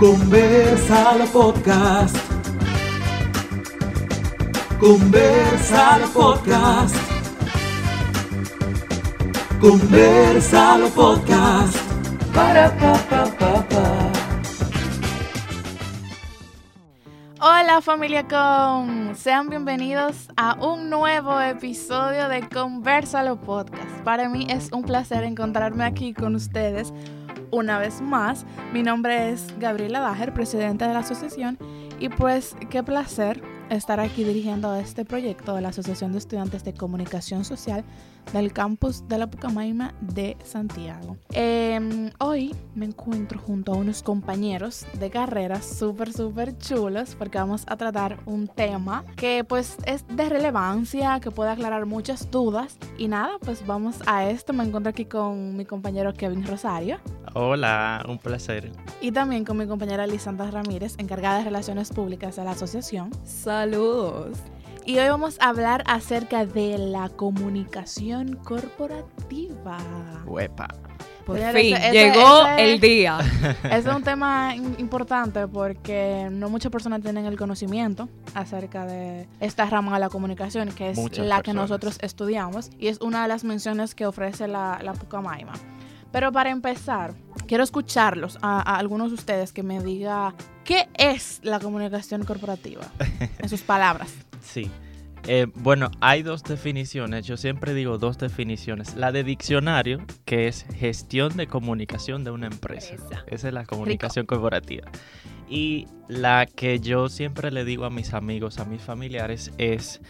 Conversalo Podcast. Conversalo Podcast. Conversalo Podcast. Para pa pa pa pa. Hola familia con, sean bienvenidos a un nuevo episodio de Conversalo Podcast. Para mí es un placer encontrarme aquí con ustedes una vez más. Mi nombre es Gabriela Dager, presidenta de la asociación, y pues qué placer estar aquí dirigiendo este proyecto de la Asociación de Estudiantes de Comunicación Social del campus de la Pucamaima de Santiago. Em, hoy me encuentro junto a unos compañeros de carrera súper, súper chulos porque vamos a tratar un tema que pues es de relevancia, que puede aclarar muchas dudas. Y nada, pues vamos a esto. Me encuentro aquí con mi compañero Kevin Rosario. Hola, un placer. Y también con mi compañera Lisandra Ramírez, encargada de Relaciones Públicas de la asociación. Saludos. Y hoy vamos a hablar acerca de la comunicación corporativa. Huepa. Por fin, ese- llegó ese- el día. Es un tema importante porque no muchas personas tienen el conocimiento acerca de esta rama de la comunicación, que es Muchas la que personas. nosotros estudiamos y es una de las menciones que ofrece la, la Pucamaima. Pero para empezar, quiero escucharlos a, a algunos de ustedes que me diga qué es la comunicación corporativa, en sus palabras. Sí. Eh, bueno, hay dos definiciones. Yo siempre digo dos definiciones. La de diccionario, que es gestión de comunicación de una empresa. Esa. Esa es la comunicación corporativa. Y la que yo siempre le digo a mis amigos, a mis familiares, es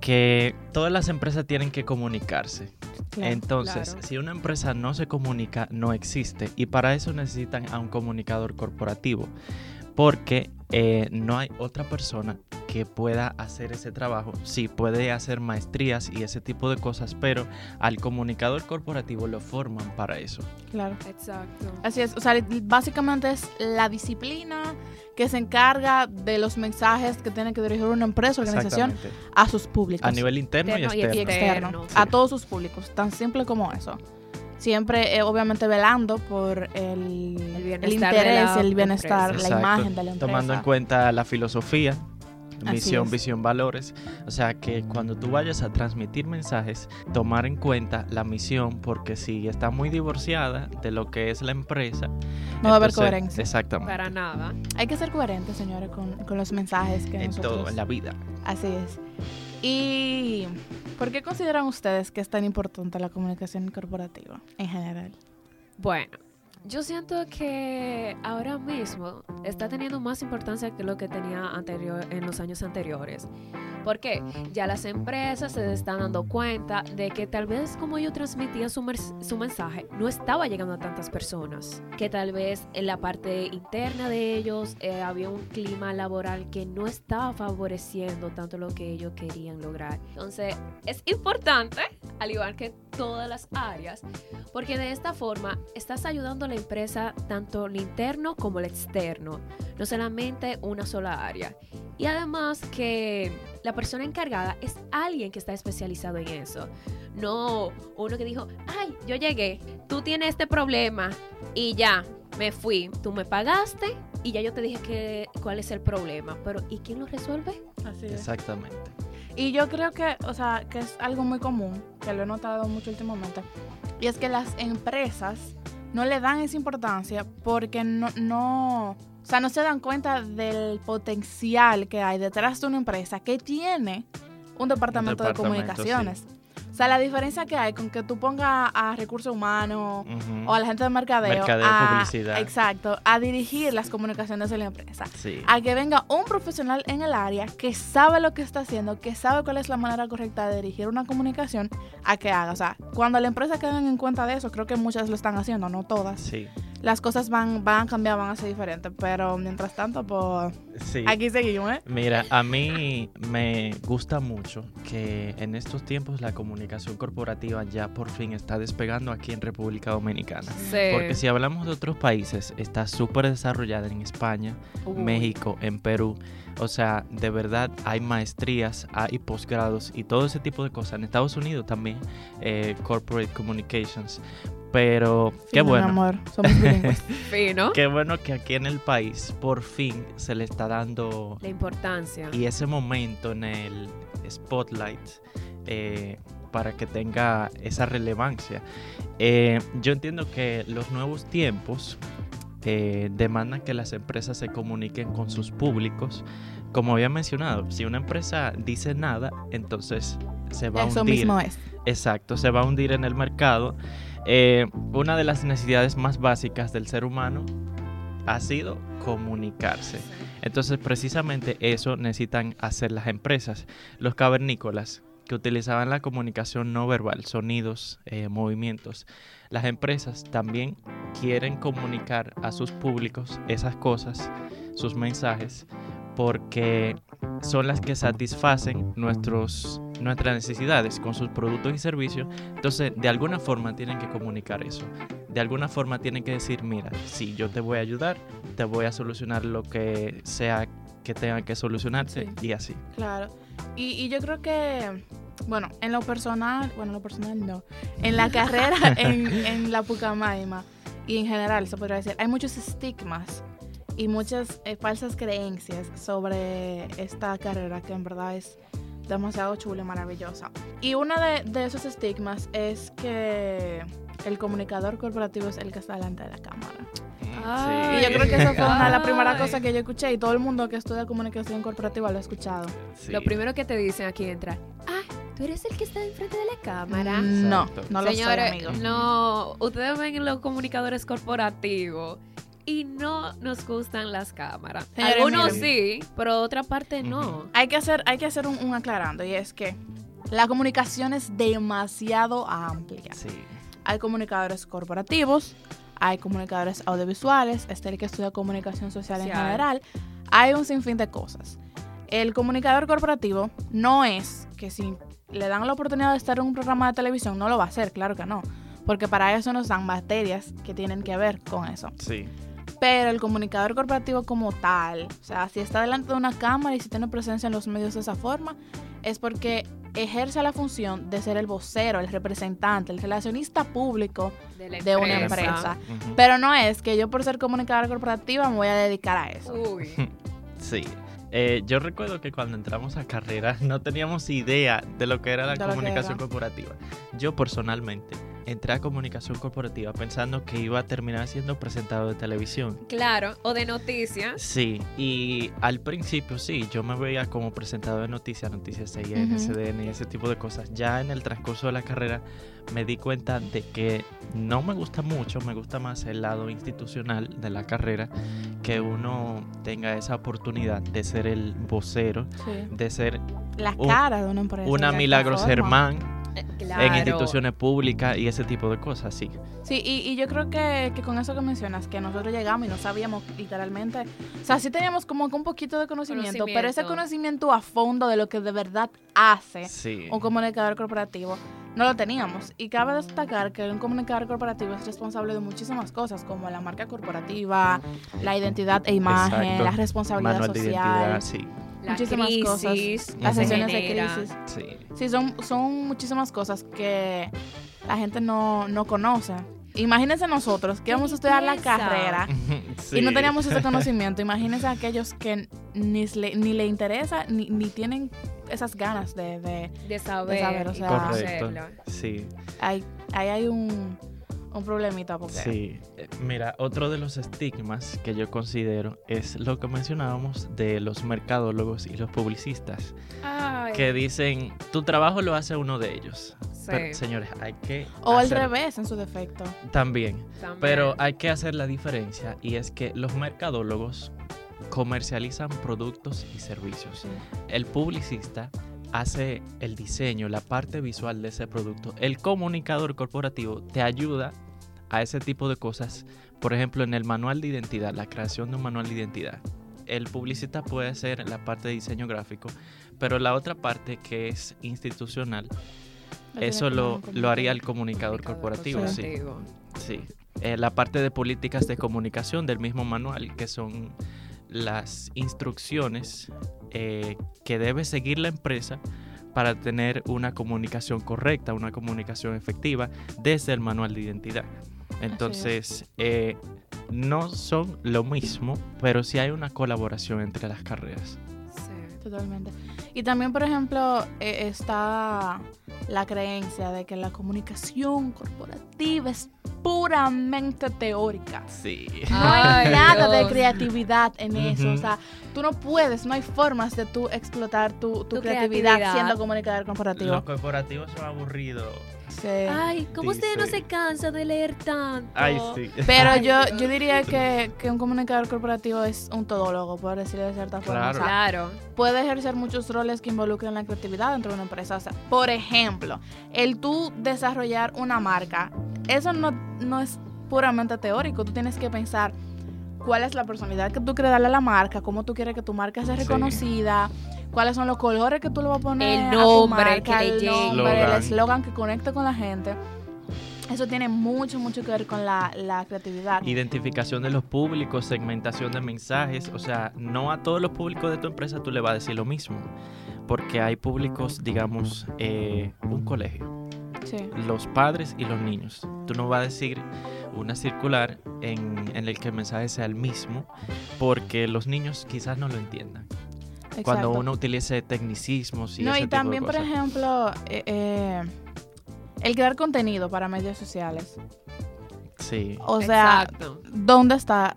que todas las empresas tienen que comunicarse. Claro. Entonces, claro. si una empresa no se comunica, no existe. Y para eso necesitan a un comunicador corporativo. Porque eh, no hay otra persona que pueda hacer ese trabajo. Sí, puede hacer maestrías y ese tipo de cosas, pero al comunicador corporativo lo forman para eso. Claro. Exacto. Así es, o sea, básicamente es la disciplina que se encarga de los mensajes que tiene que dirigir una empresa o organización a sus públicos. A nivel interno y Interno y externo. y externo, Externo. a todos sus públicos, tan simple como eso. Siempre, eh, obviamente, velando por el, El interés, la el bienestar, empresa. la Exacto. imagen de la empresa. Tomando en cuenta la filosofía, misión, visión, valores. O sea que cuando tú vayas a transmitir mensajes, tomar en cuenta la misión, porque si está muy divorciada de lo que es la empresa, No va a haber coherencia. Exactamente. Para nada. Hay que ser coherentes, señores, con, con los mensajes que En nosotros... todo, en la vida. Así es. ¿Y por qué consideran ustedes que es tan importante la comunicación corporativa en general? Bueno, yo siento que ahora mismo está teniendo más importancia que lo que tenía anterior, en los años anteriores. Porque ya las empresas se están dando cuenta de que tal vez como ellos transmitían su, su mensaje no estaba llegando a tantas personas. Que tal vez en la parte interna de ellos eh, había un clima laboral que no estaba favoreciendo tanto lo que ellos querían lograr. Entonces es importante, al igual que todas las áreas, porque de esta forma estás ayudando a la empresa tanto el interno como el externo, no solamente una sola área. Y además que la persona encargada es alguien que está especializado en eso. No uno que dijo, ay, yo llegué, tú tienes este problema y ya, me fui, tú me pagaste y ya yo te dije que, cuál es el problema. Pero ¿y quién lo resuelve? Así es. Exactamente. Y yo creo que, o sea, que es algo muy común, que lo he notado mucho últimamente, y es que las empresas no le dan esa importancia porque no, no, o sea, no se dan cuenta del potencial que hay detrás de una empresa que tiene un departamento, de departamento, comunicaciones. O sea, la diferencia que hay con que tú pongas a recursos humanos o a la gente de mercadeo, Mercadeo, a, publicidad. exacto, a dirigir las comunicaciones de la empresa Sí. a que venga un profesional en el área que sabe lo que está haciendo, que sabe cuál es la manera correcta de dirigir una comunicación, a que haga. O sea, cuando la empresa queden en cuenta de eso, creo que muchas lo están haciendo, no todas. Sí. Las cosas van, van a cambiar, van a ser diferentes, pero mientras tanto, pues Sí. aquí seguimos, ¿eh? Mira, a mí me gusta mucho que en estos tiempos la comunicación corporativa ya por fin está despegando aquí en República Dominicana. Porque si hablamos de otros países, está súper desarrollada en España, Uy. México, en Perú. O sea, de verdad hay maestrías, hay posgrados y todo ese tipo de cosas. En Estados Unidos también, eh, Corporate Communications. Pero Sí, qué bueno. amor, somos bilingües. Fino. Qué bueno que aquí en el país por fin se le está dando La importancia. y ese momento en el spotlight eh, para que tenga esa relevancia. Eh, yo entiendo que los nuevos tiempos eh, demandan que las empresas se comuniquen con sus públicos. Como había mencionado, si una empresa dice nada, entonces se va a Eso hundir. mismo es. Exacto, se va a hundir en el mercado. Eh, una de las necesidades más básicas del ser humano ha sido comunicarse. Entonces, precisamente eso necesitan hacer las empresas. Los cavernícolas que utilizaban la comunicación no verbal, sonidos, eh, movimientos. Las empresas también quieren comunicar a sus públicos esas cosas, sus mensajes, porque son las que satisfacen nuestros, nuestras necesidades con sus productos y servicios. Entonces, de alguna forma tienen que comunicar eso. De alguna forma tienen que decir, mira, si yo te voy a ayudar, te voy a solucionar lo que sea que tenga que solucionarse Sí. y así. Claro. Y, y yo creo que, bueno, en lo personal, bueno, en lo personal no, en la carrera, en, en la Pucamaima y en general, se podría decir, hay muchos estigmas y muchas eh, falsas creencias sobre esta carrera que en verdad es demasiado chula y maravillosa. Y uno de, de esos estigmas es que el comunicador corporativo es el que está delante de la cámara. Ay. Y yo creo que esa fue una de las primeras cosas que yo escuché y todo el mundo que estudia comunicación corporativa lo ha escuchado. Sí. Lo primero que te dicen aquí entra, ah, tú eres el que está enfrente de la cámara. No, Exacto. no lo soy, Señores, amigo. no, ustedes ven los comunicadores corporativos y no nos gustan las cámaras. Señores, Algunos miren. sí, pero otra parte no. Hay que hacer, hay que hacer un, un aclarando y es que la comunicación es demasiado amplia. Sí. Hay comunicadores corporativos, hay comunicadores audiovisuales, está el que estudia comunicación social en general. Hay un sinfín de cosas. El comunicador corporativo no es que si le dan la oportunidad de estar en un programa de televisión, no lo va a hacer, claro que no. Porque para eso nos dan materias que tienen que ver con eso. Sí. Pero el comunicador corporativo como tal, o sea, si está delante de una cámara y si tiene presencia en los medios de esa forma, es porque ejerce la función de ser el vocero, el representante, el relacionista público De, una empresa. Pero no es que yo por ser comunicadora corporativa me voy a dedicar a eso. Uy. Sí. Eh, yo recuerdo que cuando entramos a carrera no teníamos idea de lo que era la De comunicación era. corporativa. Yo personalmente entré a comunicación corporativa pensando que iba a terminar siendo presentador de televisión. Claro, o de noticias. Sí, y al principio sí, yo me veía como presentador de noticias, noticias CIN, Ujú. CDN y ese tipo de cosas. Ya en el transcurso de la carrera me di cuenta de que no me gusta mucho, me gusta más el lado institucional de la carrera, que uno tenga esa oportunidad de ser el vocero, Sí. de ser La Un- cara de una empresa. una alguna Milagros Eh, en instituciones públicas y ese tipo de cosas, sí. Sí, y, y yo creo que, que con eso que mencionas, que nosotros llegamos y no sabíamos literalmente, o sea, sí teníamos como que un poquito de conocimiento, pero ese Conocimiento. a fondo de lo que de verdad hace Sí. un comunicador corporativo, no lo teníamos. Y cabe destacar que un comunicador corporativo es responsable de muchísimas cosas, como la marca corporativa, la identidad e imagen, Exacto. la responsabilidad Manual de social, identidad, sí. La muchísimas cosas. las sesiones de crisis. Sí. Sí, son, son muchísimas cosas que la gente no, no conoce. Imagínense nosotros que íbamos a estudiar la carrera y no teníamos ese conocimiento. Imagínense aquellos que ni le, ni le interesa ni, ni tienen esas ganas de... de De saber, saber, o y sea- Correcto. conocerlo. Sí. ahí, ahí hay un, un problemita porque... Sí, mira, otro de los estigmas que yo considero es lo que mencionábamos de los mercadólogos y los publicistas, Ay, que dicen, tu trabajo lo hace uno de ellos. sí, Pero, señores, hay que... O al revés, en su defecto. También, también. pero hay que hacer la diferencia y es que los mercadólogos comercializan productos y servicios. El publicista hace el diseño, la parte visual de ese producto. El comunicador corporativo te ayuda a ese tipo de cosas. Por ejemplo, en el manual de identidad, la creación de un manual de identidad. El publicista puede hacer la parte de diseño gráfico, pero la otra parte que es institucional, eso lo, lo haría el comunicador corporativo, sí. Sí, Eh, la parte de políticas de comunicación del mismo manual, que son las instrucciones eh, que debe seguir la empresa para tener una comunicación correcta, una comunicación efectiva desde el manual de identidad. Entonces, eh, no son lo mismo, pero sí hay una colaboración entre las carreras. Totalmente. Y también, por ejemplo, eh, está la creencia de que la comunicación corporativa es puramente teórica. Sí. No hay Ay, nada de creatividad en eso. O sea, tú no puedes, no hay formas de tú explotar tu, tu Tu creatividad, creatividad. siendo comunicador corporativo. Los corporativos son aburridos. Sí. Ay, ¿cómo usted no se cansa de leer tanto? Ay, sí. Pero Ay, yo, yo diría que, que un comunicador corporativo es un todólogo, por decirlo de cierta forma. Claro. O sea, Claro. puede ejercer muchos roles que involucran la creatividad dentro de una empresa. O sea, por ejemplo, el tú desarrollar una marca, eso no, no es puramente teórico. Tú tienes que pensar cuál es la personalidad que tú quieres darle a la marca, cómo tú quieres que tu marca sea Sí. Cuáles son los colores que tú le vas a poner El a tu nombre marca, que le el nombre, eslogan que conecte con la gente. Eso tiene mucho, mucho que ver con la, la creatividad. Identificación de los públicos, segmentación de mensajes. O sea, no a todos los públicos de tu empresa tú le vas a decir lo mismo. Porque hay públicos, digamos, eh, un colegio, Sí. los padres y los niños. Tú no vas a decir una circular en, en el que el mensaje sea el mismo, porque los niños quizás no lo entiendan. Cuando uno utilice tecnicismos y No, ese y tipo de también, por ejemplo, eh, eh, el crear contenido para medios sociales. Sí, O sea, Exacto. ¿dónde está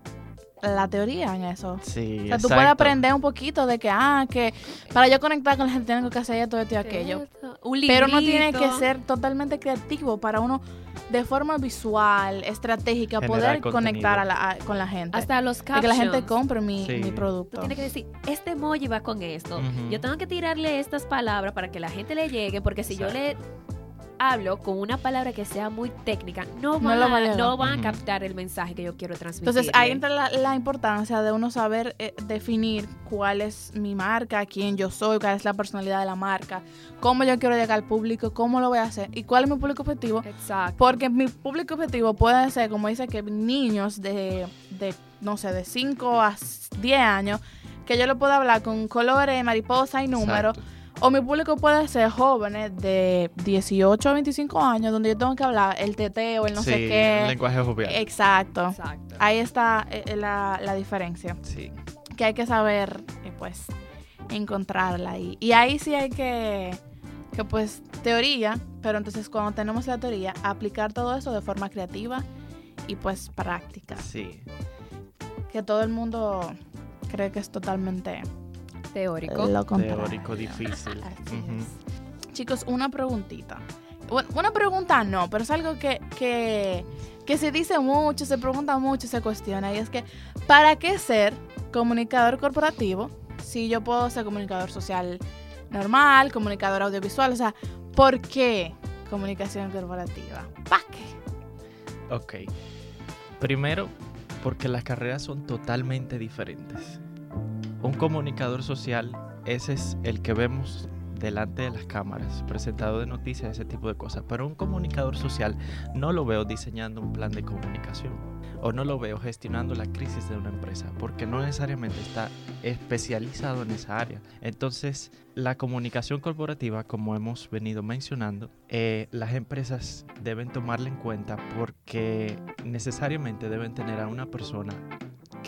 la teoría en eso? sí, O sea, tú puedes aprender un poquito de que, ah, que para yo conectar con la gente tengo que hacer esto, esto y aquello. Un Pero no tiene que ser totalmente creativo para uno, de forma visual, estratégica, Generar poder contenido. conectar a la- a- con la gente. Hasta los de captions. que la gente compre mi, Sí. mi Tú producto. tienes que decir, este emoji va con esto. Yo tengo que tirarle estas palabras para que la gente le llegue, porque si yo le. Hablo con una palabra que sea muy técnica, no van, lo a, captar el mensaje que yo quiero transmitir. Entonces ahí entra la, la importancia de uno saber eh, definir cuál es mi marca, quién yo soy, cuál es la personalidad de la marca, cómo yo quiero llegar al público, cómo lo voy a hacer y cuál es mi público objetivo. Exacto. Porque mi público objetivo puede ser, como dice que niños de, de no sé, de 5 a 10 años, que yo le puedo hablar con colores, mariposa y números. Exacto. O mi público puede ser jóvenes de 18 a 25 años, donde yo tengo que hablar el teteo, el no sé qué. lenguaje jovial. Exacto. Exacto. Ahí está eh, la, la diferencia, Sí. que hay que saber, eh, pues, encontrarla ahí. Y ahí sí hay que, que, pues, teoría, pero entonces cuando tenemos la teoría, aplicar todo eso de forma creativa y, pues, práctica. Sí. Que todo el mundo cree que es totalmente Teórico. lo. Teórico difícil. Así Ujú. es. Chicos, una preguntita. Bueno, una pregunta no, pero es algo que, que, que se dice mucho, se pregunta mucho, se cuestiona. Y es que, ¿para qué ser comunicador corporativo si yo puedo ser comunicador social normal, comunicador audiovisual? O sea, ¿por qué comunicación corporativa? ¿Para qué? Ok. Primero, porque las carreras son totalmente diferentes. Un comunicador social, ese es el que vemos delante de las cámaras, presentado de noticias, ese tipo de cosas. Pero un comunicador social no lo veo diseñando un plan de comunicación o no lo veo gestionando la crisis de una empresa, porque no necesariamente está especializado en esa área. Entonces, la comunicación corporativa, como hemos venido mencionando, eh, las empresas deben tomarla en cuenta porque necesariamente deben tener a una persona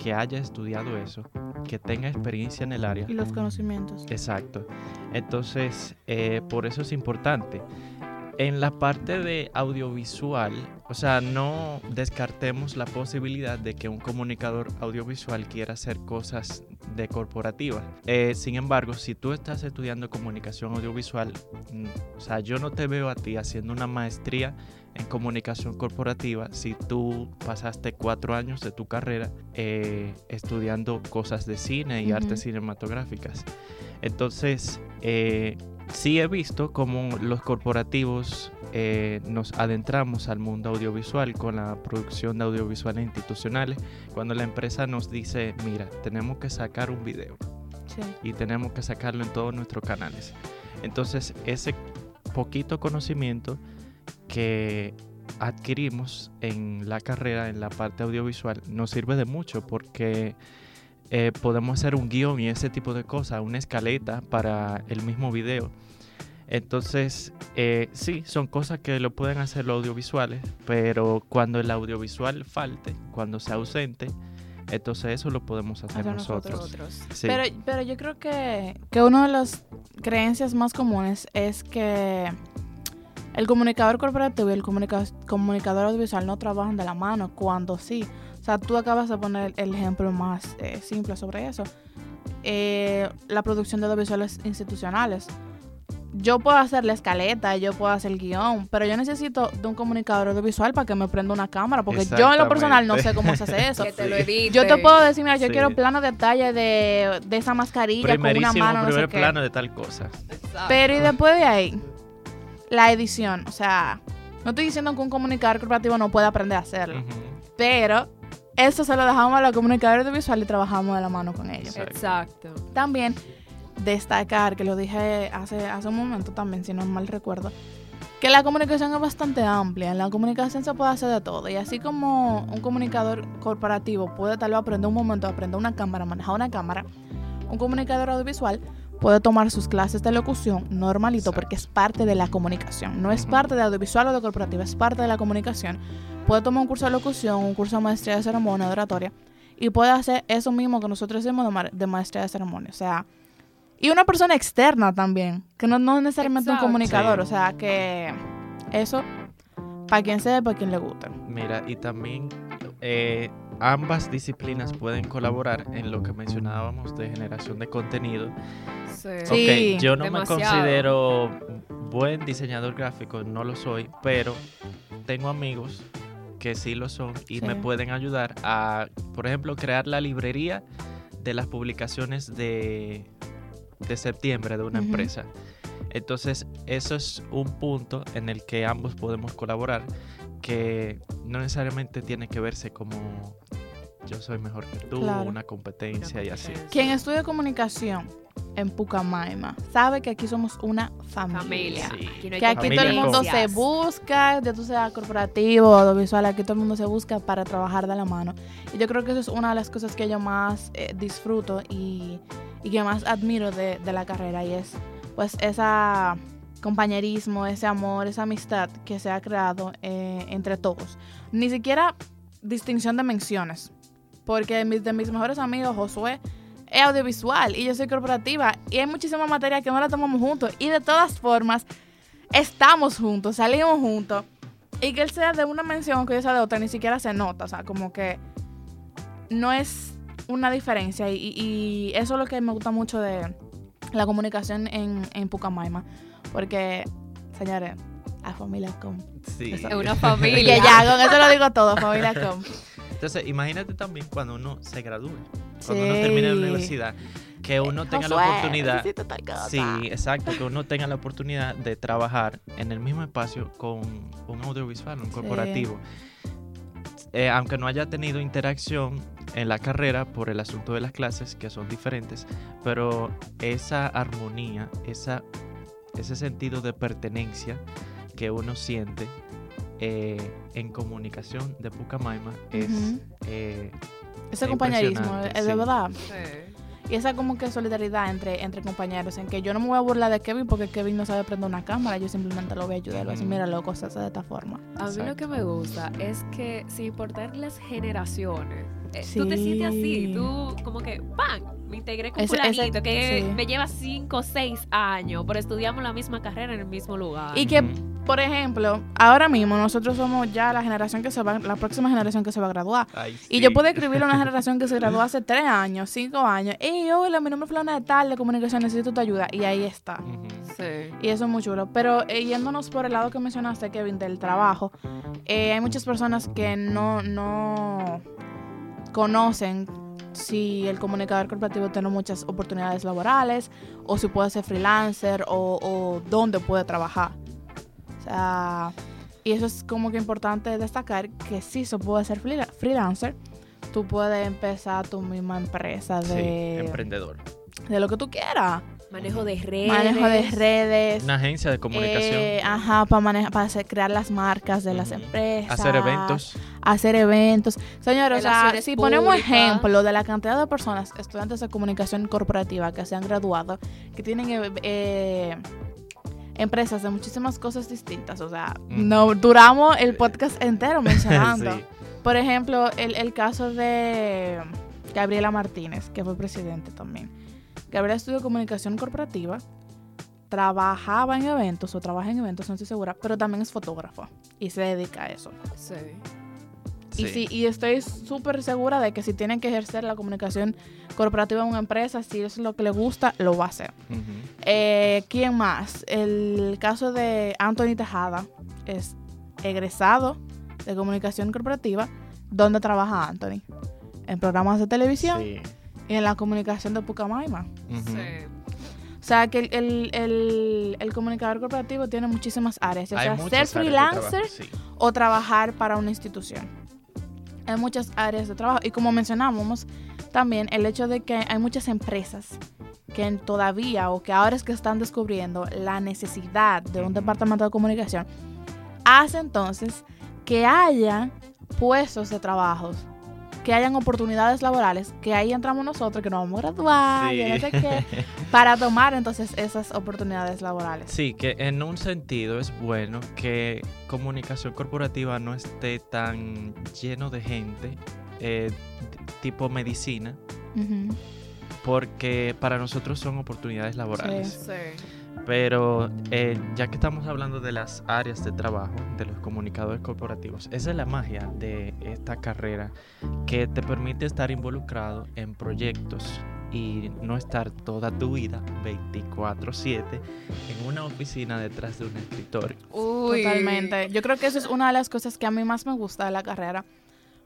que haya estudiado eso, que tenga experiencia en el área Y los conocimientos. Exacto. Entonces, eh, por eso es importante. En la parte de audiovisual, o sea, no descartemos la posibilidad de que un comunicador audiovisual quiera hacer cosas de corporativa. Eh, sin embargo, si tú estás estudiando comunicación audiovisual, mm, o sea, yo no te veo a ti haciendo una maestría en comunicación corporativa si tú pasaste cuatro años de tu carrera eh, estudiando cosas de cine y Ujú. artes cinematográficas. Entonces, eh, sí he visto cómo los corporativos eh, nos adentramos al mundo audiovisual con la producción de audiovisuales institucionales, cuando la empresa nos dice, mira, tenemos que sacar un video Sí. y tenemos que sacarlo en todos nuestros canales. Entonces, ese poquito conocimiento que adquirimos en la carrera, en la parte audiovisual, nos sirve de mucho porque eh, podemos hacer un guion y ese tipo de cosas, una escaleta para el mismo video. Entonces, eh, sí, son cosas que lo pueden hacer los audiovisuales, pero cuando el audiovisual falte, cuando sea ausente, entonces eso lo podemos hacer nosotros. Nosotros. Sí. Pero, pero yo creo que, que una de las creencias más comunes es que el comunicador corporativo y el comunica- comunicador audiovisual no trabajan de la mano, cuando sí. O sea, tú acabas de poner el ejemplo más eh, simple sobre eso. Eh, la producción de audiovisuales institucionales. Yo puedo hacer la escaleta, yo puedo hacer el guion, pero yo necesito de un comunicador audiovisual para que me prenda una cámara, porque yo en lo personal no sé cómo se hace eso. Que te lo edite. Yo te puedo decir, mira, yo Sí. quiero plano de detalle de, de esa mascarilla con una mano, no primer sé qué. plano de tal cosa. Exacto. Pero y después de ahí, la edición. O sea, no estoy diciendo que un comunicador corporativo no pueda aprender a hacerlo. Pero eso se lo dejamos a los comunicadores audiovisuales y trabajamos de la mano con ellos. Exacto. También destacar, que lo dije hace, hace un momento también, si no mal recuerdo, que la comunicación es bastante amplia. En la comunicación se puede hacer de todo. Y así como un comunicador corporativo puede tal vez aprender un momento, aprender una cámara, manejar una cámara, un comunicador audiovisual puede tomar sus clases de locución normalito Exacto. porque es parte de la comunicación. No es parte de audiovisual o de corporativo, es parte de la comunicación. Puede tomar un curso de locución, un curso de maestría de ceremonia, de oratoria, y puede hacer eso mismo que nosotros hacemos de, ma- de maestría de ceremonia. O sea, y una persona externa también, que no, no necesariamente Exacto. un comunicador. O sea, que eso, para quien sea, para quien le guste. Mira, y también eh, ambas disciplinas pueden colaborar en lo que mencionábamos de generación de contenido. Sí. Sí. Ok, yo no Demasiado. me considero buen diseñador gráfico, no lo soy, pero tengo amigos que sí lo son y Sí. me pueden ayudar a, por ejemplo, crear la librería de las publicaciones de, de septiembre de una empresa. Entonces, eso es un punto en el que ambos podemos colaborar, que no necesariamente tiene que verse como yo soy mejor que tú, Claro. una competencia y así. Quien estudia comunicación en Pucamaima sabe que aquí somos una familia. Familia. Sí. Aquí no Que aquí todo el Familia mundo con- se busca, ya tú sea corporativo o audiovisual, aquí todo el mundo se busca para trabajar de la mano. Y yo creo que eso es una de las cosas que yo más eh, disfruto y, y que más admiro de, de la carrera y es pues esa compañerismo, ese amor, esa amistad que se ha creado eh, entre todos. Ni siquiera distinción de menciones, porque mis, de mis mejores amigos, Josué, es audiovisual y yo soy corporativa y hay muchísima materia que no la tomamos juntos. Y de todas formas estamos juntos, salimos juntos. Y que él sea de una mención que yo sea de otra ni siquiera se nota, o sea, como que no es una diferencia. Y, y eso es lo que me gusta mucho de la comunicación en, en Pucamaima, porque, señores, la familia com. Sí. Eso. Es una familia. que ya, con eso lo digo todo, familia com. Entonces, imagínate también cuando uno se gradúe, cuando uno termine la universidad, que uno tenga la oportunidad. Sí, exacto, que uno tenga la oportunidad de trabajar en el mismo espacio con un audiovisual, un corporativo. Eh, aunque no haya tenido interacción en la carrera por el asunto de las clases, que son diferentes, pero esa armonía, esa, ese sentido de pertenencia que uno siente eh, en comunicación de Pucamaima es Ujú. eh, Ese Es compañerismo, es de sí. verdad. Sí. Y esa como que solidaridad entre, entre compañeros, en que yo no me voy a burlar de Kevin porque Kevin no sabe prender una cámara, yo simplemente lo voy a ayudar, lo voy a decir, Ujú. mira, loco, se hace de esta forma. A mí lo que me gusta es que sin importar las generaciones, eh, tú te sientes así, tú como que, ¡pam! Me integré con Ese- ese- fulanito que sí. me lleva 5 o 6 años, pero estudiamos la misma carrera en el mismo lugar. Y que. Por ejemplo, ahora mismo nosotros somos ya la generación que se va, la próxima generación que se va a graduar. ay, Y yo puedo escribir a una generación que se graduó hace tres años, cinco años. Y hola, mi nombre es Fulana de tal, de comunicación, necesito tu ayuda. Y ahí está. Sí. Y eso es muy chulo. Pero eh, yéndonos por el lado que mencionaste, Kevin, del trabajo, eh, hay muchas personas que no, no conocen si el comunicador corporativo tiene muchas oportunidades laborales, o si puede ser freelancer, o, o dónde puede trabajar. Sea, y eso es como que importante destacar que sí se puede ser freela- freelancer. Tú puedes empezar tu misma empresa Sí, de, emprendedor. de lo que tú quieras. Manejo de redes. Manejo de redes. Una agencia de comunicación. Eh, ajá, para manejar, para crear las marcas de las empresas. hacer eventos. Hacer eventos. Señores, o sea, si ponemos ejemplo de la cantidad de personas, estudiantes de comunicación corporativa que se han graduado, que tienen eh, eh, empresas de muchísimas cosas distintas. O sea, no duramos el podcast entero mencionando. Sí. Por ejemplo, el, el caso de Gabriela Martínez, que fue presidente también. Gabriela estudió comunicación corporativa, trabajaba en eventos o trabaja en eventos, no estoy segura, pero también es fotógrafa y se dedica a eso. Sí. Y, sí, y estoy súper segura de que si tienen que ejercer la comunicación corporativa en una empresa, si eso es lo que le gusta, lo va a hacer. Eh, ¿Quién más? El caso de Anthony Tejada es egresado de comunicación corporativa. ¿Dónde trabaja Anthony? En programas de televisión Sí. y en la comunicación de Pucamaima. Sí. O sea que el, el- el- el comunicador corporativo tiene muchísimas áreas. Ya Hay sea ser freelancer sí. o trabajar para una institución. Hay muchas áreas de trabajo. Y como mencionábamos, también el hecho de que hay muchas empresas que todavía o que ahora es que están descubriendo la necesidad de un departamento de comunicación, hace entonces que haya puestos de trabajos, que hayan oportunidades laborales, que ahí entramos nosotros, que nos vamos a graduar, y no sé qué, para tomar entonces esas oportunidades laborales. Sí, que en un sentido es bueno que comunicación corporativa no esté tan lleno de gente, eh, tipo medicina, porque para nosotros son oportunidades laborales. Sí. Pero eh, ya que estamos hablando de las áreas de trabajo de los comunicadores corporativos, esa es la magia de esta carrera que te permite estar involucrado en proyectos y no estar toda tu vida 24/7 en una oficina detrás de un escritorio. Uy. Totalmente. Yo creo que eso es una de las cosas que a mí más me gusta de la carrera.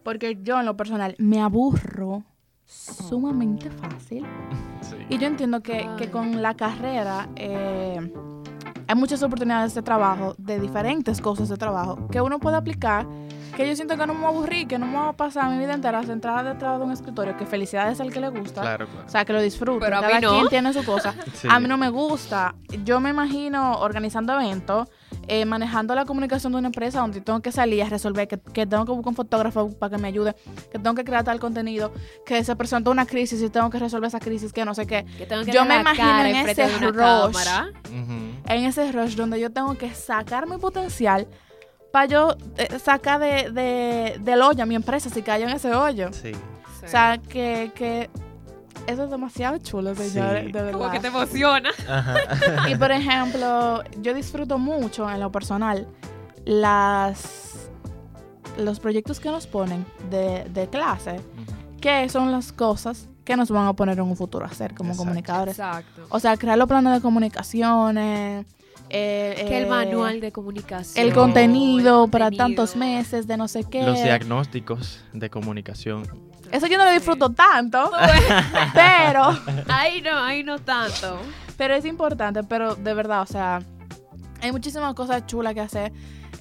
Porque yo en lo personal me aburro sumamente fácil. Y yo entiendo que, que con la carrera eh, hay muchas oportunidades de trabajo, de diferentes cosas de trabajo, que uno puede aplicar, que yo siento que no me voy a aburrir, que no me voy a pasar mi vida entera sentada detrás de un escritorio, que felicidades al que le gusta. Claro, claro. O sea, que lo disfrute. Pero a mí Cada no. quien tiene su cosa. Sí. A mí no me gusta. Yo me imagino organizando eventos, eh, manejando la comunicación de una empresa donde tengo que salir a resolver, que, que tengo que buscar un fotógrafo para que me ayude, que tengo que crear tal contenido, que se presentó una crisis y tengo que resolver esa crisis, que no sé qué. Que tengo que Yo me imagino en ese rush. En ese rush donde yo tengo que sacar mi potencial para yo eh, sacar de, de, del hoyo a mi empresa si cayó en ese hoyo. Sí. O sea, que, que eso es demasiado chulo, señores, Sí. de verdad. Como que te emociona. Ajá. Y por ejemplo, yo disfruto mucho en lo personal las los proyectos que nos ponen de, de clase, que son las cosas que nos van a poner en un futuro a hacer como Exacto. comunicadores. Exacto. O sea, crear los planes de comunicaciones, eh, que el eh, manual de comunicación. el contenido el para contenido. tantos meses de no sé qué. Los diagnósticos de comunicación. Eso yo no lo Sí. disfruto tanto, pero Ahí no, ahí no tanto. Pero es importante, pero de verdad, o sea, hay muchísimas cosas chulas que hacer.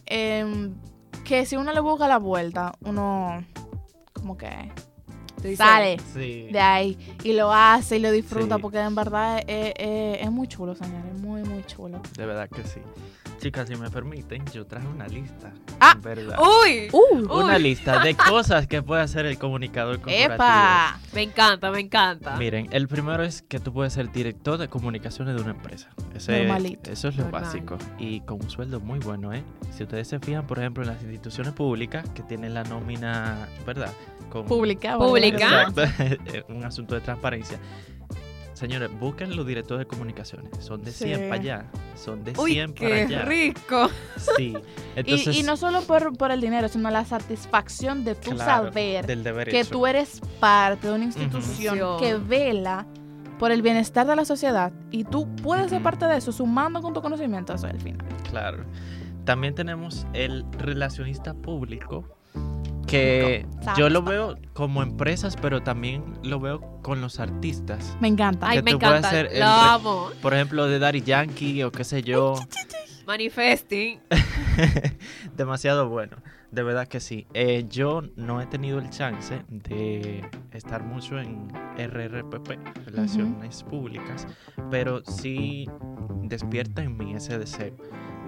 em, que si uno le busca la vuelta, uno como que sale Sí. de ahí y lo hace y lo disfruta, Sí. porque en verdad es, es- es muy chulo, señores, muy, muy chulo. De verdad que sí. Chicas, si me permiten, yo traje una lista. Ah. verdad. Uy, ¡Uh! Una uy. lista de cosas que puede hacer el comunicador corporativo. ¡Epa! me encanta, me encanta. Miren, el primero es que tú puedes ser director de comunicaciones de una empresa. Ese- Normalito. eso es lo Normal. básico. Y con un sueldo muy bueno, ¿eh? Si ustedes se fijan, por ejemplo, en las instituciones públicas que tienen la nómina, ¿verdad? Con, Pública. Pública. Exacto, un asunto de transparencia. Señores, busquen los directores de comunicaciones. Son de 100 Sí. para allá. Son de Uy, 100 para qué allá. rico. Sí. Y, Entonces, y no solo por, por el dinero, sino la satisfacción de tú claro, saber del deber que hecho. tú eres parte de una institución que vela por el bienestar de la sociedad y tú puedes ser parte de eso sumando con tu conocimiento eso es el final. Claro. También tenemos el relacionista público, que yo lo veo como empresas, pero también lo veo con los artistas. Me encanta. Ay, me encanta. el Lo amo. Por ejemplo, de Daddy Yankee o qué sé yo. Manifesting. Demasiado bueno. De verdad que sí. Eh, yo no he tenido el chance de estar mucho en RRPP, Relaciones Públicas, pero sí despierta en mí ese deseo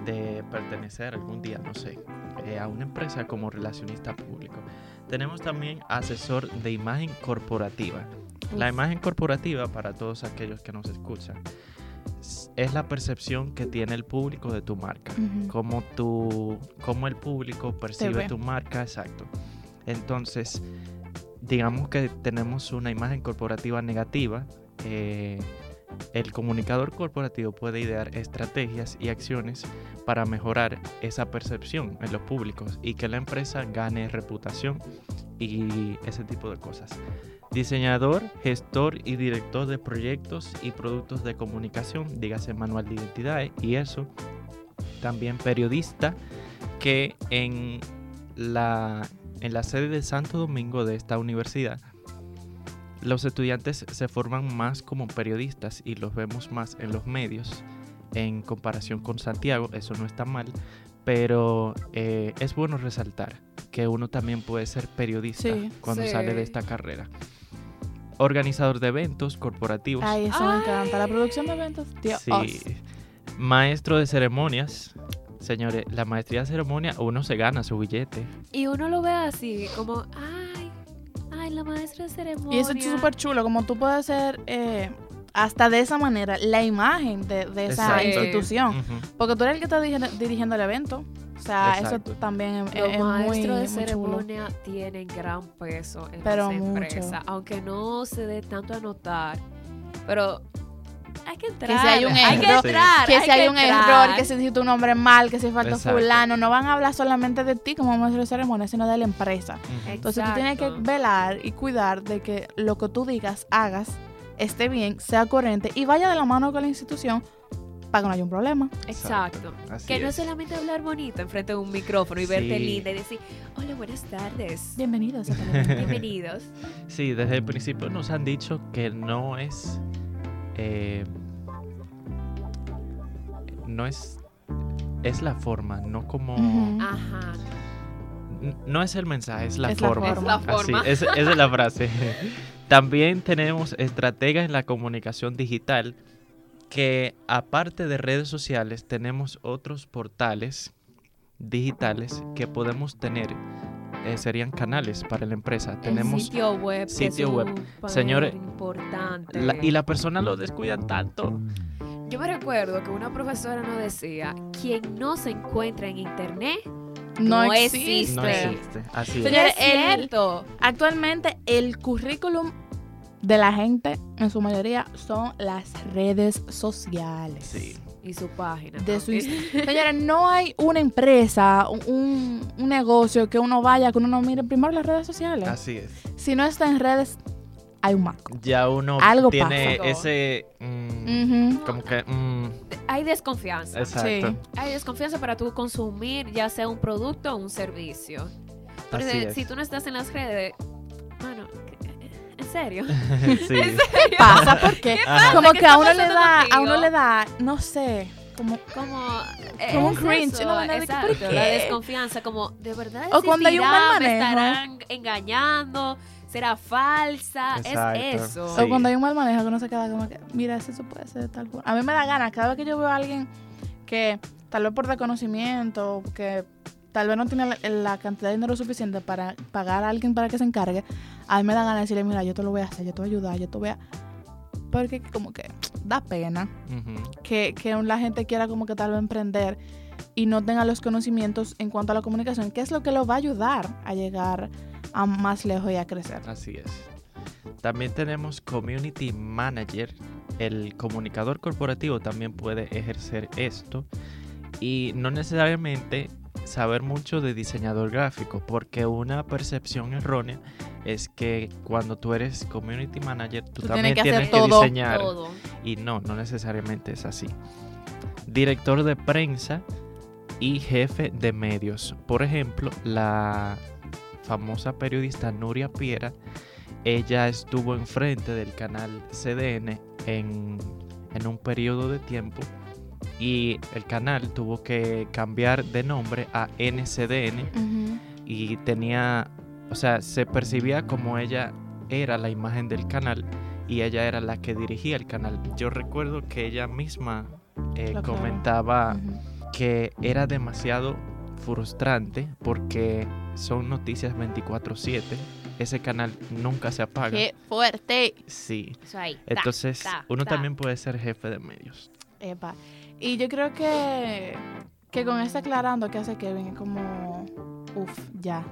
de pertenecer algún día, no sé, eh, a una empresa como relacionista público. Tenemos también asesor de imagen corporativa. La imagen corporativa, para todos aquellos que nos escuchan, es la percepción que tiene el público de tu marca. Cómo, tu, cómo el público percibe tu marca, exacto. Entonces, digamos que tenemos una imagen corporativa negativa. eh, el comunicador corporativo puede idear estrategias y acciones para mejorar esa percepción en los públicos y que la empresa gane reputación y ese tipo de cosas. Diseñador, gestor y director de proyectos y productos de comunicación, dígase manual de identidades y eso. También periodista que en la, en la sede de Santo Domingo de esta universidad los estudiantes se forman más como periodistas y los vemos más en los medios en comparación con Santiago, eso no está mal, pero eh, es bueno resaltar que uno también puede ser periodista Sí, cuando sí. sale de esta carrera. Organizador de eventos corporativos. Ay, eso me encanta. La producción de eventos, Dios. Sí. Maestro de ceremonias. Señores, la maestría de ceremonia uno se gana su billete. Y uno lo ve así, como, ay, la maestra de ceremonia. Y eso es súper chulo, como tú puedes ser eh, hasta de esa manera la imagen de, de esa Exacto. institución. Porque tú eres el que está dirigiendo, dirigiendo el evento. O sea, Exacto. eso también es, Los es muy, maestros de muy chulo. ceremonia tienen gran peso en Pero empresa, aunque no se dé tanto a notar. Pero hay que entrar. si hay un hay que error, entrar. Que si hay un entrar. error, que si dijiste un nombre mal, que si falta Exacto. fulano, no van a hablar solamente de ti como maestro de ceremonia, sino de la empresa. Ujú. Entonces tú tienes que velar y cuidar de que lo que tú digas, hagas, esté bien, sea coherente y vaya de la mano con la institución para que no haya un problema. Exacto. Así Que no es es. solamente hablar bonito enfrente de un micrófono y verte linda y decir, hola, buenas tardes. Bienvenidos a. Bienvenidos. Sí, desde el principio nos han dicho que no es. Eh, no es. Es la forma, no como. Ajá. No es el mensaje, es la Es la forma. forma. Es la Así, forma. es- esa es la frase. También tenemos estrategas en la comunicación digital que aparte de redes sociales tenemos otros portales digitales que podemos tener. Eh, serían canales para la empresa. El Tenemos sitio web. sitio web. Señores, importante. la- y la persona lo descuida tanto. Yo me recuerdo que una profesora nos decía, quien no se encuentra en internet, No, No existe. No existe. Así es. Señores, es el- cierto. Actualmente el currículum de la gente, en su mayoría, son las redes sociales. Sí. Y su página. De su Señores, no hay una empresa, un- un, negocio que uno vaya, que uno no mire primero las redes sociales. Así es. Si no está en redes, hay un marco. Ya uno Algo tiene pasa. ese. mm. Como que. mm, Hay desconfianza. exacto. Sí. Hay desconfianza para tú consumir ya sea un producto o un servicio. Porque Así es. si tú no estás en las redes, bueno, ¿en serio? sí. Pasa porque Ajá. como ¿Qué que a uno le da, a uno le da, no sé, como Como, Como un cringe, eso, ¿no? De que, exacto, ¿por qué? la desconfianza, como de verdad O cuando hay un mal me manejo. estarán engañando, será falsa, Exacto. es eso. Sí. O cuando hay un mal manejo que uno se queda como que, mira, eso puede de tal forma. A mí me da ganas, cada vez que yo veo a alguien que tal vez por desconocimiento, que tal vez no tiene la, la cantidad de dinero suficiente para pagar a alguien para que se encargue, a mí me da ganas de decirle, mira, yo te lo voy a hacer, yo te voy a ayudar, yo te voy a... Porque como que da pena que, que la gente quiera como que tal vez emprender y no tenga los conocimientos en cuanto a la comunicación, que es lo que lo va a ayudar a llegar a más lejos y a crecer. Así es. También tenemos Community Manager. El comunicador corporativo también puede ejercer esto. Y no necesariamente saber mucho de diseñador gráfico, porque una percepción errónea es que cuando tú eres community manager, tú, Tú también tienes que tienes hacer que todo. diseñar. Todo. Y no, no necesariamente es así. Director de prensa y jefe de medios. Por ejemplo, la famosa periodista Nuria Piera, ella estuvo enfrente del canal CDN en, en un periodo de tiempo y el canal tuvo que cambiar de nombre a NCDN y tenía, o sea, se percibía como ella era la imagen del canal y ella era la que dirigía el canal. Yo recuerdo que ella misma eh, comentaba que era demasiado frustrante porque son noticias 24/7. Ese canal nunca se apaga. ¡Qué fuerte! Sí. Entonces, uno ta. también puede ser jefe de medios. Epa. Y yo creo que, que con este aclarando que hace Kevin es como, uff, ya.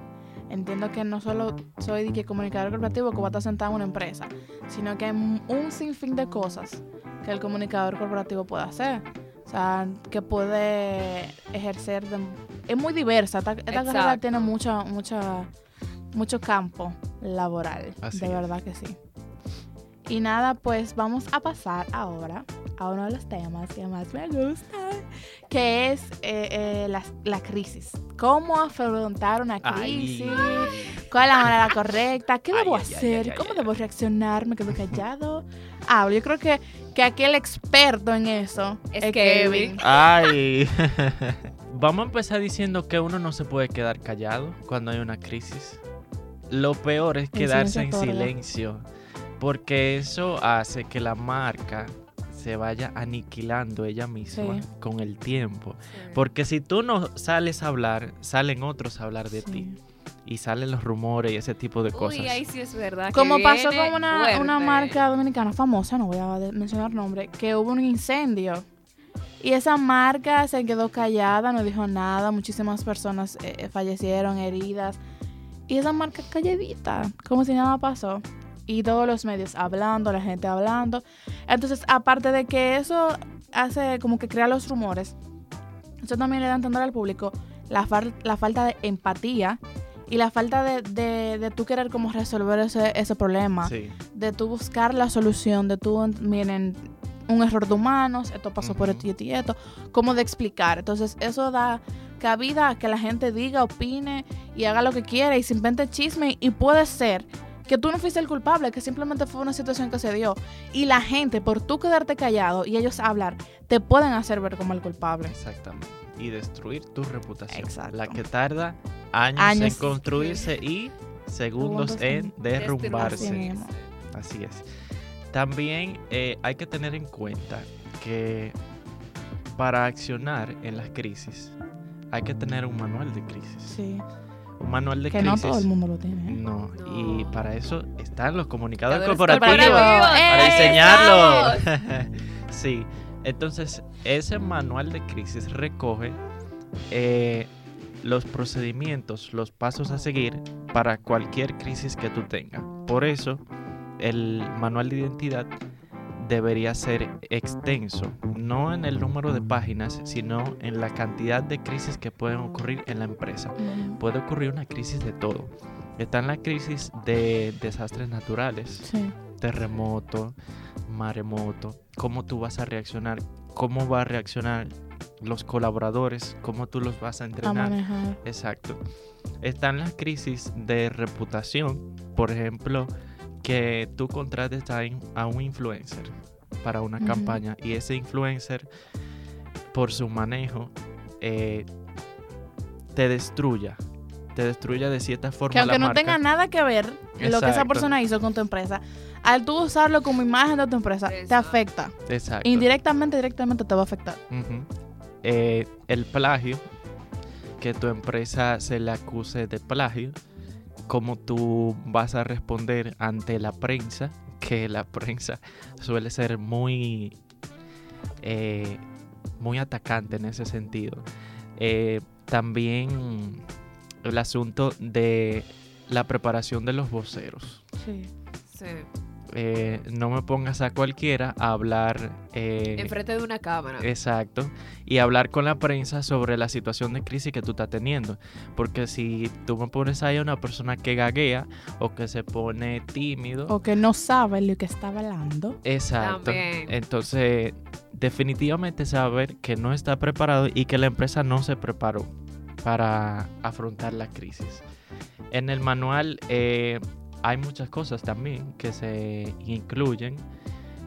Entiendo que no solo soy de que comunicador corporativo que va a estar sentado en una empresa, sino que hay un sinfín de cosas que el comunicador corporativo puede hacer. O sea, que puede ejercer. de- es muy diversa. Esta, esta carrera tiene mucha, mucha, mucho campo laboral. Así de es. verdad que sí. Y nada, pues vamos a pasar ahora a uno de los temas que más me gusta, que es eh, eh, la, la crisis. ¿Cómo afrontar una crisis? ¿Cuál es la manera correcta? ¿Qué debo ay, hacer? ay, ay, ¿Cómo ay. debo reaccionar? ¿Me quedo callado? Ah, yo creo que, que aquí el experto en eso Es es, Kevin. Kevin. Ay. Vamos a empezar diciendo que uno no se puede quedar callado cuando hay una crisis. Lo peor es quedarse en silencio, porque eso hace que la marca se vaya aniquilando ella misma Sí. con el tiempo. Porque si tú no sales a hablar, salen otros a hablar de Sí. ti. Y salen los rumores y ese tipo de cosas. Uy, ahí sí es verdad. Como pasó con una, marca dominicana famosa, no voy a mencionar nombre, que hubo un incendio. Y esa marca se quedó callada, no dijo nada, muchísimas personas eh, fallecieron, heridas. Y esa marca calladita, como si nada pasó. Y todos los medios hablando, la gente hablando. Entonces, aparte de que eso hace como que crea los rumores, eso también le da a entender al público la, fal- la falta de empatía y la falta de, de, de tú querer como resolver ese, ese problema, Sí. de tú buscar la solución, de tú, miren, un error de humanos, esto pasó por Ujú. esto y esto y esto, como de explicar. Entonces, eso da cabida a que la gente diga, opine y haga lo que quiera y se invente chisme y puede ser que tú no fuiste el culpable, que simplemente fue una situación que se dio. Y la gente, por tú quedarte callado y ellos hablar, te pueden hacer ver como el culpable. Exactamente. Y destruir tu reputación. Exacto. La que tarda años, Años. en construirse y segundos Segundos en derrumbarse. Así es. También eh, hay que tener en cuenta que para accionar en las crisis hay que tener un manual de crisis. Sí. Un manual de Que no crisis. todo el mundo lo tiene. ¿eh? No, y para eso están los comunicadores corporativos. Para ¡Eh, diseñarlo. sí. Entonces, ese manual de crisis recoge eh, los procedimientos, los pasos a seguir para cualquier crisis que tú tengas. Por eso, el manual de identidad debería ser extenso, no en el número de páginas, sino en la cantidad de crisis que pueden ocurrir en la empresa puede ocurrir una crisis de todo. Está en la crisis de desastres naturales, Sí. terremoto, maremoto, cómo tú vas a reaccionar, cómo va a reaccionar los colaboradores, cómo tú los vas a A entrenar. manejar. Exacto. Están las crisis de reputación, por ejemplo, que tú contrates a, un influencer para una campaña y ese influencer, por su manejo, eh, te destruya. Te destruya de cierta forma Que aunque la no marca. tenga nada que ver lo que esa persona hizo con tu empresa, al tú usarlo como imagen de tu empresa, te afecta. Exacto. Indirectamente, directamente te va a afectar. Eh, el plagio, que tu empresa se le acuse de plagio, cómo tú vas a responder ante la prensa, que la prensa suele ser muy, eh, muy atacante en ese sentido. Eh, también el asunto de la preparación de los voceros. Sí. Sí. Eh, no me pongas a cualquiera a hablar eh, Enfrente de una cámara. Exacto. Y hablar con la prensa sobre la situación de crisis que tú estás teniendo. Porque si tú me pones ahí a una persona que gaguea o que se pone tímido. O que no sabe lo que está hablando. Exacto. También. Entonces, definitivamente saber que no está preparado y que la empresa no se preparó para afrontar la crisis. En el manual eh, hay muchas cosas también que se incluyen.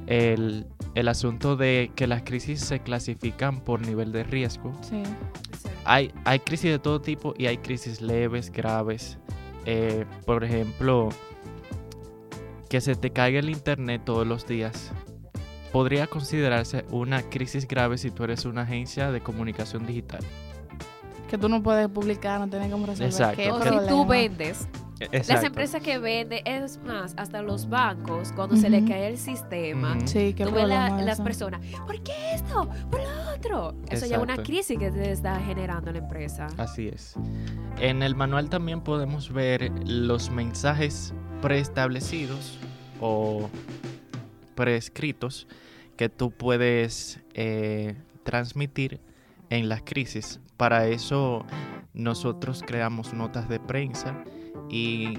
El, el asunto de que las crisis se clasifican por nivel de riesgo. Sí. Sí. Hay, hay crisis de todo tipo y hay crisis leves, graves. Eh, por ejemplo, que se te caiga el internet todos los días. Podría considerarse una crisis grave si tú eres una agencia de comunicación digital. Que tú no puedes publicar, no tienes cómo resolver. Exacto. ¿Qué O que- si tú problema? Las empresas que venden, es más, hasta los bancos, cuando se les Ujú. cae el sistema, Ujú. Sí, qué tú ves la- las personas, ¿por qué esto? ¿Por lo otro? Eso ya es una crisis que te está generando la empresa. Así es. En el manual también podemos ver los mensajes preestablecidos o prescritos que tú puedes eh, transmitir en las crisis. Para eso nosotros creamos notas de prensa y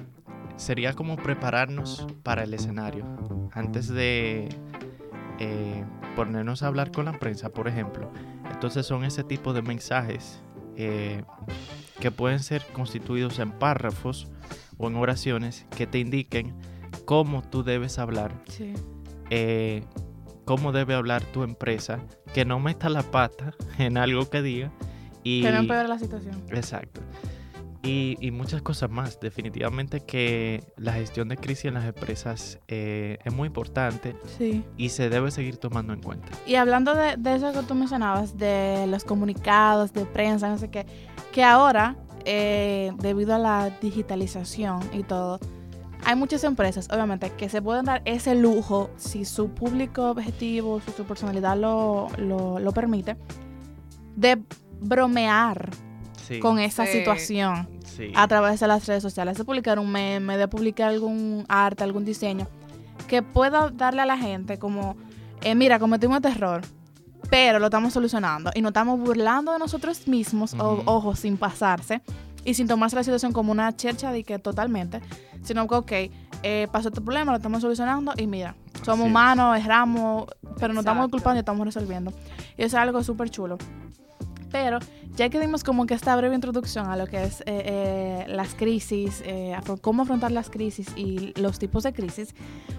sería como prepararnos para el escenario. Antes de eh, ponernos a hablar con la prensa, por ejemplo. Entonces son ese tipo de mensajes eh, que pueden ser constituidos en párrafos o en oraciones que te indiquen cómo tú debes hablar, Sí. eh, cómo debe hablar tu empresa, que no meta la pata en algo que diga y Que no empeore la situación. exacto. Y, y muchas cosas más. Definitivamente que la gestión de crisis en las empresas eh, es muy importante Sí. y se debe seguir tomando en cuenta. Y hablando de, de eso que tú mencionabas, de los comunicados, de prensa, no sé qué, que ahora, eh, debido a la digitalización y todo, hay muchas empresas, obviamente, que se pueden dar ese lujo, si su público objetivo, si su personalidad lo, lo, lo permite, de bromear Sí, con esa Sí. situación sí. a través de las redes sociales, de publicar un meme, de publicar algún arte, algún diseño, que pueda darle a la gente como, eh, mira, cometimos este error, pero lo estamos solucionando y nos estamos burlando de nosotros mismos, o- Ujú. ojo, sin pasarse y sin tomarse la situación como una chercha de que totalmente, sino que, ok, eh, pasó este problema, lo estamos solucionando y mira, somos Así es. humanos, erramos, pero nos estamos culpando y estamos resolviendo. Y eso es algo súper chulo. Pero ya que dimos como que esta breve introducción a lo que es eh, eh, las crisis, eh, afro- cómo afrontar las crisis y los tipos de crisis,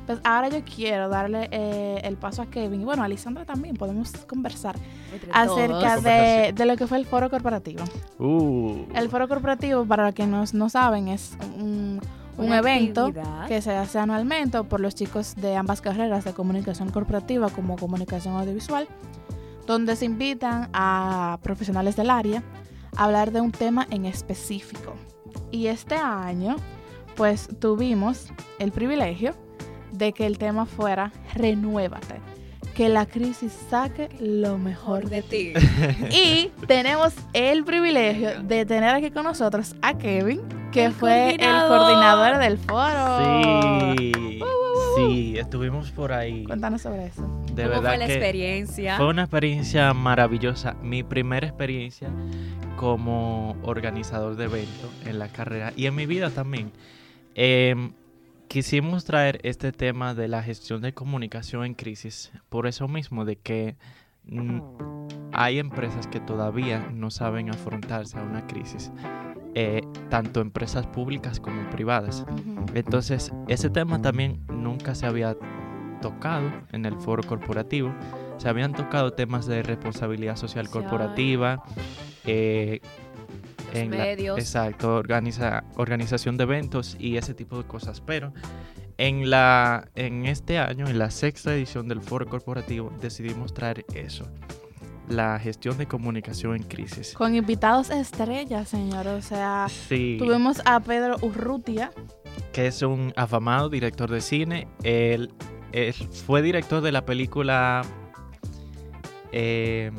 pues ahora yo quiero darle eh, el paso a Kevin y bueno, a Lisandra también podemos conversar Entre acerca todos. de, de lo que fue el foro corporativo. Uh, El foro corporativo, para los que no, no saben, es un, un Una evento actividad. que se hace anualmente por los chicos de ambas carreras de comunicación corporativa como comunicación audiovisual, donde se invitan a profesionales del área a hablar de un tema en específico. Y este año, pues tuvimos el privilegio de que el tema fuera Renuévate, que la crisis saque lo mejor de ti. y tenemos el privilegio de tener aquí con nosotros a Kevin, que El fue el coordinador. del foro. Sí, sí, estuvimos por ahí. Cuéntanos sobre eso. De ¿Cómo verdad fue la que experiencia? fue una experiencia maravillosa. Mi primera experiencia como organizador de eventos en la carrera y en mi vida también. Em, quisimos traer este tema de la gestión de comunicación en crisis por eso mismo de que mm, hay empresas que todavía no saben afrontarse a una crisis, eh, tanto empresas públicas como privadas. Entonces, ese tema también nunca se había tocado en el foro corporativo. Se habían tocado temas de responsabilidad social Social. corporativa, eh, Los en la- medios. exacto, organiza, organización de eventos y ese tipo de cosas. Pero en, la, en este año, en la sexta edición del foro corporativo, decidimos traer eso, la gestión de comunicación en crisis. Con invitados estrellas, señor. O sea, Sí. tuvimos a Pedro Urrutia. que es un afamado director de cine. Él, él fue director de la película eh,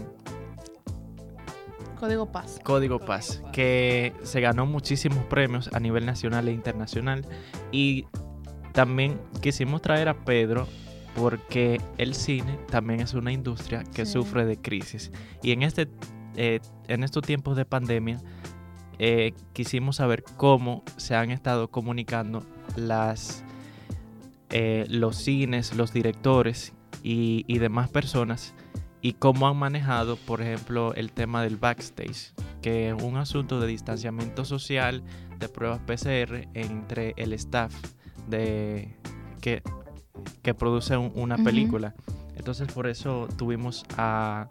Código Paz. Código Paz, que se ganó muchísimos premios a nivel nacional e internacional. Y también quisimos traer a Pedro porque el cine también es una industria que Sí. sufre de crisis. Y en, este, eh, en estos tiempos de pandemia eh, quisimos saber cómo se han estado comunicando las, eh, los cines, los directores y, y demás personas y cómo han manejado, por ejemplo, el tema del backstage, que es un asunto de distanciamiento social, de pruebas PCR entre el staff de que, que produce un- una película. Entonces por eso tuvimos a,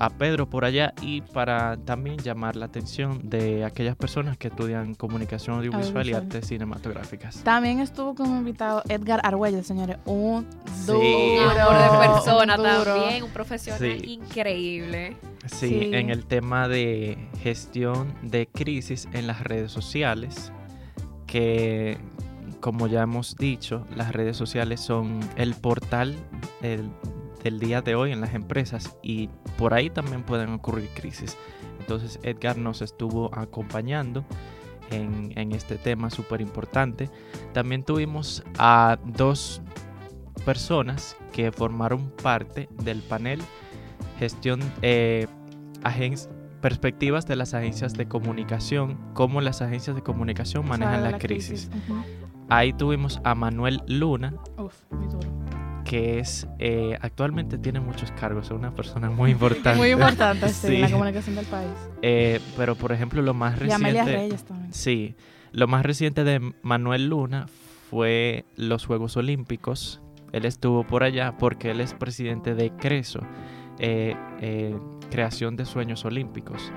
a Pedro por allá y para también llamar la atención de aquellas personas que estudian comunicación audiovisual y artes cinematográficas. También estuvo como invitado Edgar Argüelles, señores. Un Sí. duro. Amor de persona un duro. también, un profesional Sí. increíble. Sí, Sí. en el tema de gestión de crisis en las redes sociales, que, como ya hemos dicho, las redes sociales son el portal el- del día de hoy en las empresas y por ahí también pueden ocurrir crisis. Entonces Edgar nos estuvo acompañando en, en este tema súper importante. También tuvimos a dos personas que formaron parte del panel gestión eh, perspectivas de las agencias de comunicación, cómo las agencias de comunicación manejan la, crisis. Ahí tuvimos a Manuel Luna, Uf, muy duro. Que es eh, actualmente tiene muchos cargos, es una persona muy importante. Muy importante, sí, Sí. la comunicación del país. Eh, pero por ejemplo lo más Y Amelia reciente, Reyes también. sí, lo más reciente de Manuel Luna fue los Juegos Olímpicos. Él estuvo por allá porque él es presidente de Creso, eh, Creación de Sueños Olímpicos.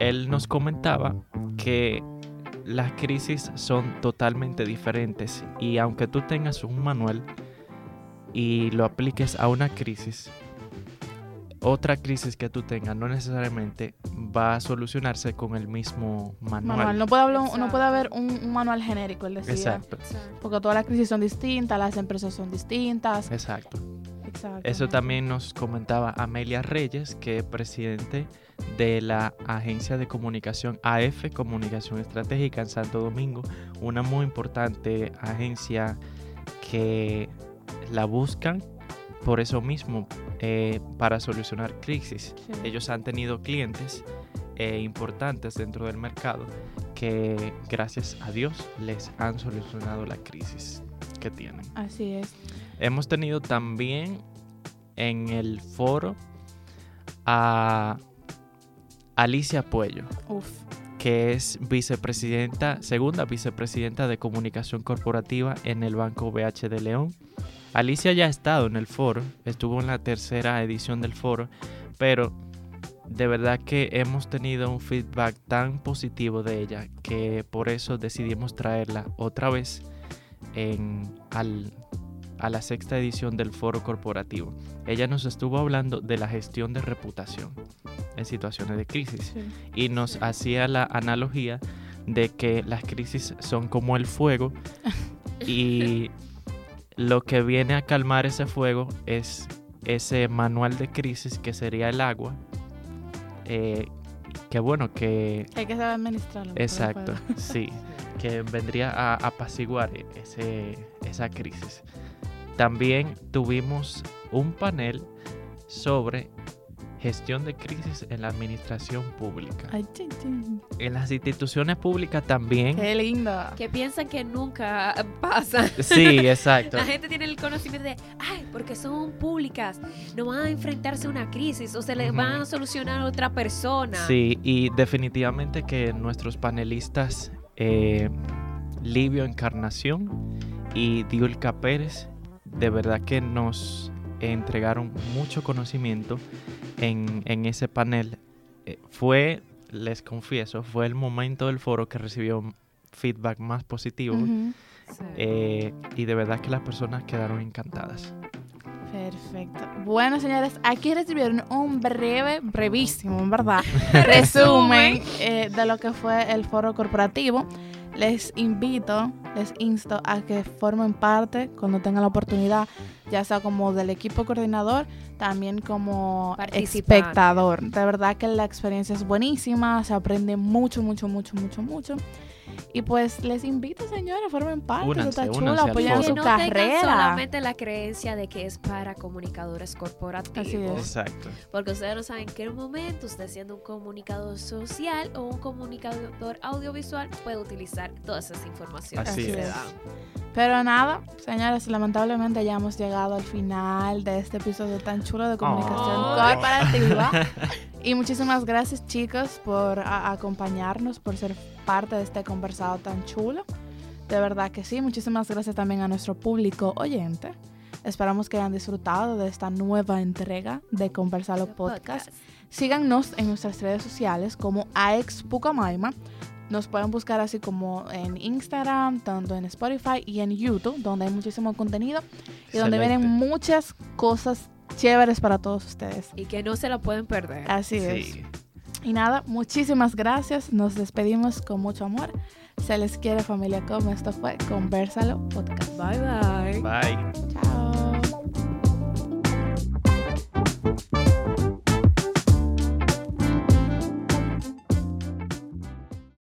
Él nos comentaba que las crisis son totalmente diferentes y aunque tú tengas un manual y lo apliques a una crisis, otra crisis que tú tengas no necesariamente va a solucionarse con el mismo manual. Manual. No puede, hablar, no Exacto. puede haber un, un manual genérico, él decía. Exacto, Porque todas las crisis son distintas, las empresas son distintas. exacto. Exacto. Eso también nos comentaba Amelia Reyes, que es presidente de la agencia de comunicación AF, Comunicación Estratégica en Santo Domingo, una muy importante agencia que la buscan por eso mismo, eh, para solucionar crisis. Sí. Ellos han tenido clientes eh, importantes dentro del mercado que gracias a Dios les han solucionado la crisis que tienen. Así es. Hemos tenido también en el foro a Alicia Puello, Uf. que es vicepresidenta, segunda vicepresidenta de comunicación corporativa en el Banco BH de León. Alicia ya ha estado en el foro, estuvo en la tercera edición del foro, pero de verdad que hemos tenido un feedback tan positivo de ella que por eso decidimos traerla otra vez en, al- a la sexta edición del foro corporativo. Ella nos estuvo hablando de la gestión de reputación en situaciones de crisis Sí. y nos hacía la analogía de que las crisis son como el fuego y lo que viene a calmar ese fuego es ese manual de crisis que sería el agua. eh, que bueno, que Hay que saber administrarlo. exacto, sí, que vendría a apaciguar ese, esa crisis. También tuvimos un panel sobre gestión de crisis en la administración pública. Ay, chin, chin. En las instituciones públicas también. Qué lindo. Que piensan que nunca pasa. Sí, exacto. La gente tiene el conocimiento de, ay, porque son públicas, no van a enfrentarse a una crisis o se le Ujú. van a solucionar a otra persona. Sí, y definitivamente que nuestros panelistas eh, Livio Encarnación y Diulca Pérez, de verdad que nos entregaron mucho conocimiento en, en ese panel. Eh, fue, les confieso, fue el momento del foro que recibió feedback más positivo Ujú. Sí. eh, y de verdad que las personas quedaron encantadas. Perfecto. Bueno, señores, aquí recibieron un breve, brevísimo, en verdad, resumen eh, de lo que fue el foro corporativo. Les invito, les insto a que formen parte cuando tengan la oportunidad, ya sea como del equipo coordinador, también como espectador. De verdad que la experiencia es buenísima, se aprende mucho, mucho, mucho, mucho, mucho. Y pues les invito, señores, formen parte. Únanse, está chulo, apoyen su no carrera. solamente la creencia de que es para comunicadores corporativos. Así es. Exacto. Porque ustedes no saben en qué momento usted siendo un comunicador social o un comunicador audiovisual puede utilizar todas esas informaciones Así que se es. dan. Pero nada, señores, lamentablemente ya hemos llegado al final de este episodio tan chulo de comunicación Ay. corporativa. Y muchísimas gracias, chicos, por acompañarnos, por ser parte de este conversado tan chulo. De verdad que sí. Muchísimas gracias también a nuestro público oyente. Esperamos que hayan disfrutado de esta nueva entrega de Conversalo Podcast. Síganos en nuestras redes sociales como AexPucamaima. Nos pueden buscar así como en Instagram, tanto en Spotify y en YouTube, donde hay muchísimo contenido y donde vienen muchas cosas chéveres para todos ustedes. Y que no se la pueden perder. Así es. Y nada, muchísimas gracias. Nos despedimos con mucho amor. Se les quiere familia como esto fue Conversalo Podcast. Bye bye. Bye. Chao.